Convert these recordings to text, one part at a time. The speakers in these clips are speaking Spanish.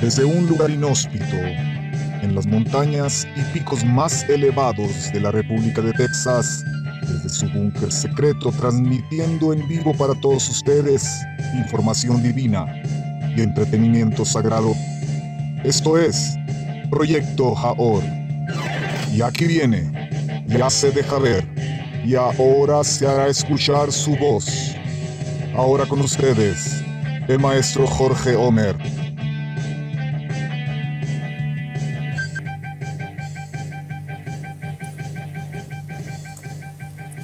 Desde un lugar inhóspito, en las montañas y picos más elevados de la República de Texas, desde su búnker secreto transmitiendo en vivo para todos ustedes información divina y entretenimiento sagrado. Esto es Proyecto Jaor. Y aquí viene, ya se deja ver, y ahora se hará escuchar su voz. Ahora con ustedes, el maestro Jorge Homer.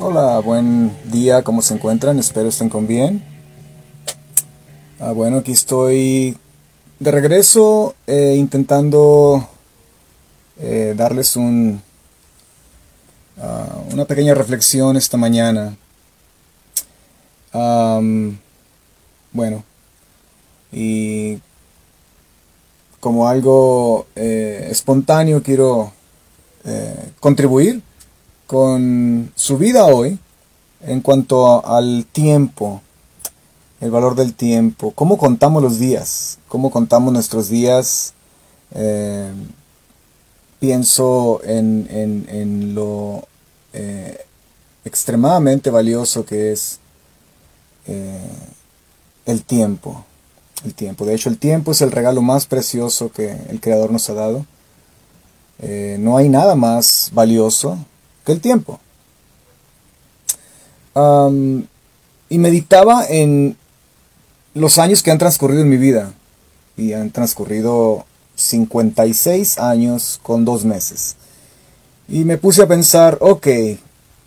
Hola, buen día, ¿cómo se encuentran? Espero estén con bien. Ah, bueno, aquí estoy de regreso eh, intentando eh, darles un, ah, una pequeña reflexión esta mañana. bueno, y como algo eh, espontáneo quiero contribuir con su vida hoy en cuanto al tiempo, el valor del tiempo, cómo contamos los días, cómo contamos nuestros días. Eh, pienso en, lo eh, extremadamente valioso que es eh, el tiempo. El tiempo. De hecho, el tiempo es el regalo más precioso que el Creador nos ha dado. no hay nada más valioso que el tiempo. y meditaba en los años que han transcurrido en mi vida. Y han transcurrido 56 años con dos meses. Y me puse a pensar, ok,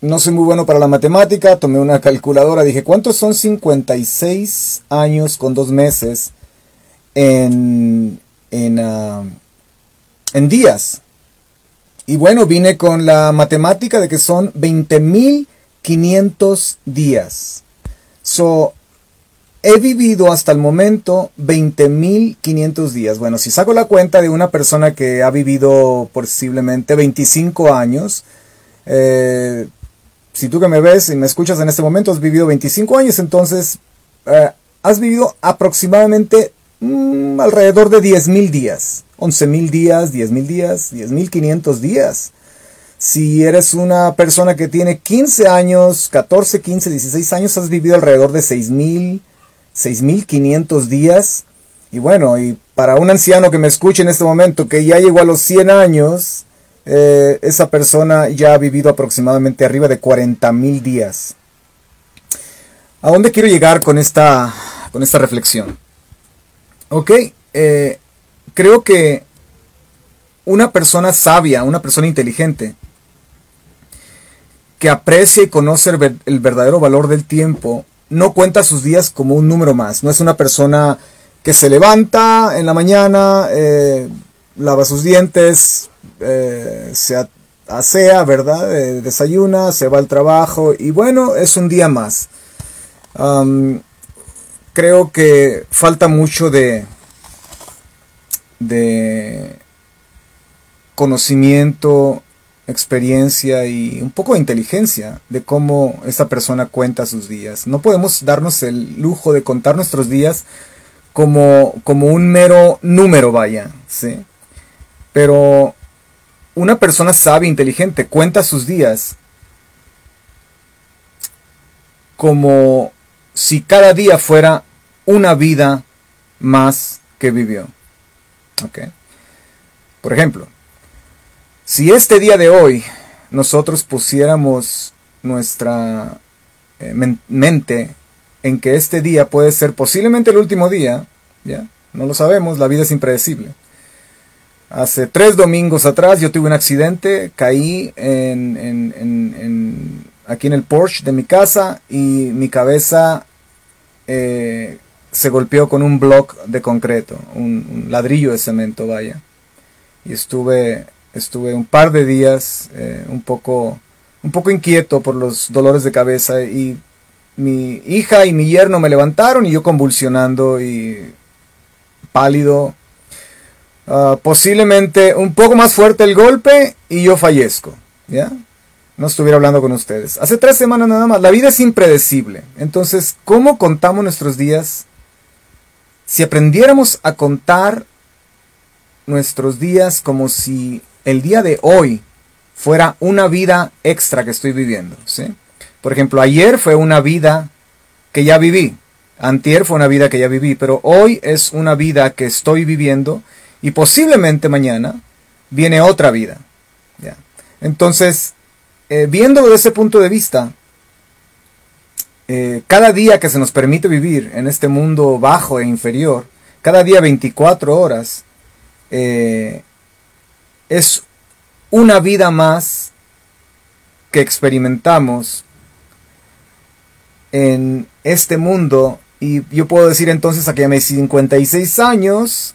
no soy muy bueno para la matemática, tomé una calculadora, dije, ¿cuántos son 56 años con dos meses en, en, ah, en días? Y bueno, vine con la matemática de que son 20.500 días. So, he vivido hasta el momento 20.500 días. Bueno, si saco la cuenta de una persona que ha vivido posiblemente 25 años, eh, si tú que me ves y me escuchas en este momento has vivido 25 años, entonces eh, has vivido aproximadamente mm, alrededor de 10.000 días. 11.000 días, 10.000 días, 10.500 días. Si eres una persona que tiene 15 años, 14, 15, 16 años, has vivido alrededor de 6.000, 6.500 días. Y bueno, y para un anciano que me escuche en este momento, que ya llegó a los 100 años, eh, esa persona ya ha vivido aproximadamente arriba de 40.000 días. ¿A dónde quiero llegar con esta, con esta reflexión? Ok, eh, creo que una persona sabia, una persona inteligente, que aprecia y conoce el, verdadero valor del tiempo, no cuenta sus días como un número más. No es una persona que se levanta en la mañana, eh, lava sus dientes, eh, se asea, ¿verdad? Desayuna, se va al trabajo y bueno, es un día más. Creo que falta mucho de, de conocimiento, experiencia y un poco de inteligencia de cómo esta persona cuenta sus días. No podemos darnos el lujo de contar nuestros días como, como un mero número, vaya, ¿sí? Pero una persona sabia, inteligente, cuenta sus días como si cada día fuera una vida más que vivió. Por ejemplo, si este día de hoy nosotros pusiéramos nuestra eh, mente en que este día puede ser posiblemente el último día, ¿ya? No lo sabemos, la vida es impredecible. Hace tres domingos atrás yo tuve un accidente, caí en, aquí en el Porsche de mi casa y mi cabeza eh, se golpeó con un block de concreto, un, ladrillo de cemento, vaya. Y estuve, estuve un par de días eh, un, poco, un poco inquieto por los dolores de cabeza y mi hija y mi yerno me levantaron y yo convulsionando y pálido. Ah, posiblemente un poco más fuerte el golpe y yo fallezco. ¿Ya? No estuviera hablando con ustedes. Hace tres semanas nada más. La vida es impredecible. Entonces, ¿cómo contamos nuestros días si aprendiéramos a contar nuestros días como si el día de hoy fuera una vida extra que estoy viviendo. ¿sí? Por ejemplo, ayer fue una vida que ya viví. Antier fue una vida que ya viví, pero hoy es una vida que estoy viviendo y posiblemente mañana viene otra vida. ¿ya? Entonces, eh, viéndolo desde ese punto de vista, eh, cada día que se nos permite vivir en este mundo bajo e inferior, cada día 24 horas, eh, es una vida más que experimentamos en este mundo. Y yo puedo decir entonces, aquí a mis 56 años,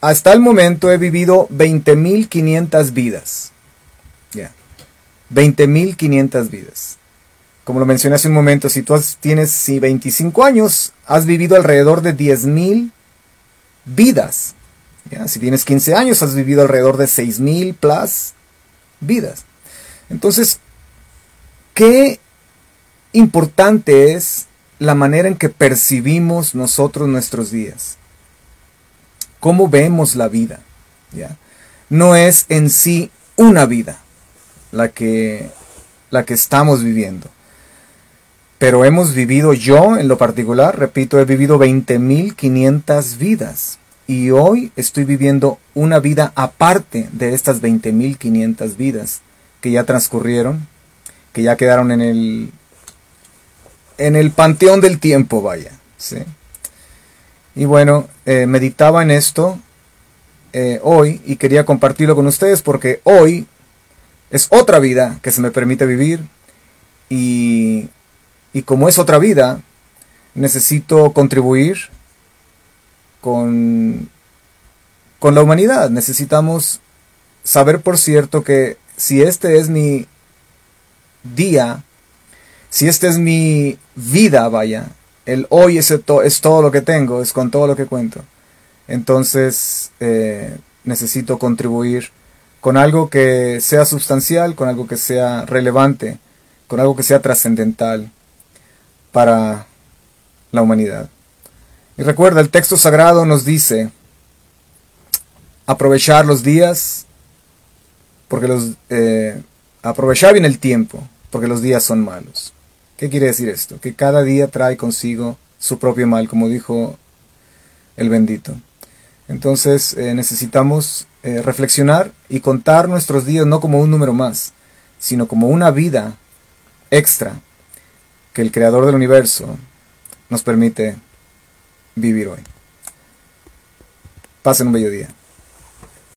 hasta el momento he vivido 20.500 vidas. Ya. 20.500 vidas. Como lo mencioné hace un momento, si tú tienes 25 años, has vivido alrededor de 10.000 vidas. Si tienes 15 años, has vivido alrededor de 6.000 plus vidas. Entonces, qué importante es la manera en que percibimos nosotros nuestros días. Cómo vemos la vida. ¿ya? No es en sí una vida la que, la que estamos viviendo. Pero hemos vivido yo en lo particular, repito, he vivido 20.500 vidas. Y hoy estoy viviendo una vida aparte de estas 20.500 vidas que ya transcurrieron, que ya quedaron en el, en el panteón del tiempo, vaya. ¿sí? Y bueno, eh, meditaba en esto eh, hoy y quería compartirlo con ustedes porque hoy es otra vida que se me permite vivir y, y como es otra vida, necesito contribuir con, con la humanidad. Necesitamos saber, por cierto, que si este es mi día, si esta es mi vida, vaya, el hoy es, es todo lo que tengo, es con todo lo que cuento. Entonces eh, necesito contribuir con algo que sea sustancial, con algo que sea relevante, con algo que sea trascendental para la humanidad. Y recuerda, el texto sagrado nos dice aprovechar los días, porque los eh, aprovechar bien el tiempo, porque los días son malos. ¿Qué quiere decir esto? Que cada día trae consigo su propio mal, como dijo el bendito. Entonces eh, necesitamos eh, reflexionar y contar nuestros días no como un número más, sino como una vida extra que el Creador del universo nos permite vivir hoy. Pasen un bello día.